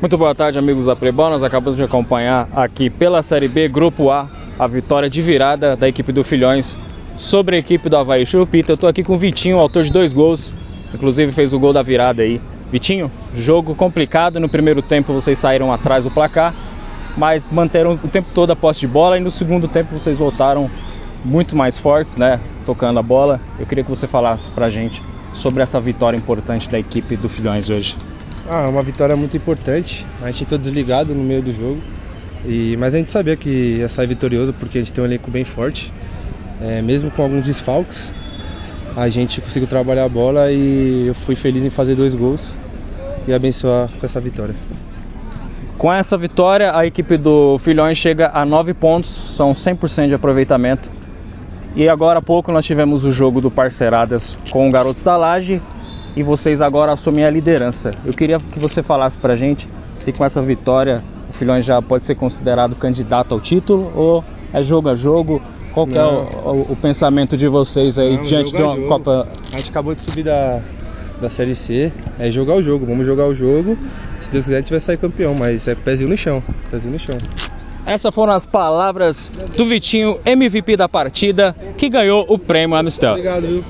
Muito boa tarde, amigos da. Nós acabamos de acompanhar aqui pela Série B, Grupo A, a vitória de virada da equipe do Filhões sobre a equipe do Havaí Churupita. Eu tô aqui com o Vitinho, autor de dois gols, inclusive fez o gol da virada aí. Vitinho, jogo complicado. No primeiro tempo vocês saíram atrás do placar, mas manteram o tempo todo a posse de bola e no segundo tempo vocês voltaram muito mais fortes, né? Tocando a bola. Eu queria que você falasse pra gente sobre essa vitória importante da equipe do Filhões hoje. Ah, uma vitória muito importante. A gente todo desligado no meio do jogo. E, mas a gente sabia que ia sair vitorioso porque a gente tem um elenco bem forte. É, mesmo com alguns desfalques, a gente conseguiu trabalhar a bola e eu fui feliz em fazer dois gols e abençoar com essa vitória. Com essa vitória, a equipe do Filhões chega a 9 pontos, são 100% de aproveitamento. E agora há pouco nós tivemos o jogo do Parceiradas com o Garotos da Laje, e vocês agora assumem a liderança. Eu queria que você falasse pra gente se com essa vitória o Filhões já pode ser considerado candidato ao título ou é jogo a jogo? Qual é o, o, o, pensamento de vocês aí Não, diante de uma jogo. Copa? A gente acabou de subir da, da Série C, é jogar o jogo, vamos jogar o jogo. Se Deus quiser a gente vai sair campeão, mas é pezinho no chão, pezinho no chão. Essas foram as palavras do Vitinho, MVP da partida, que ganhou o prêmio Amistel. Obrigado, viu?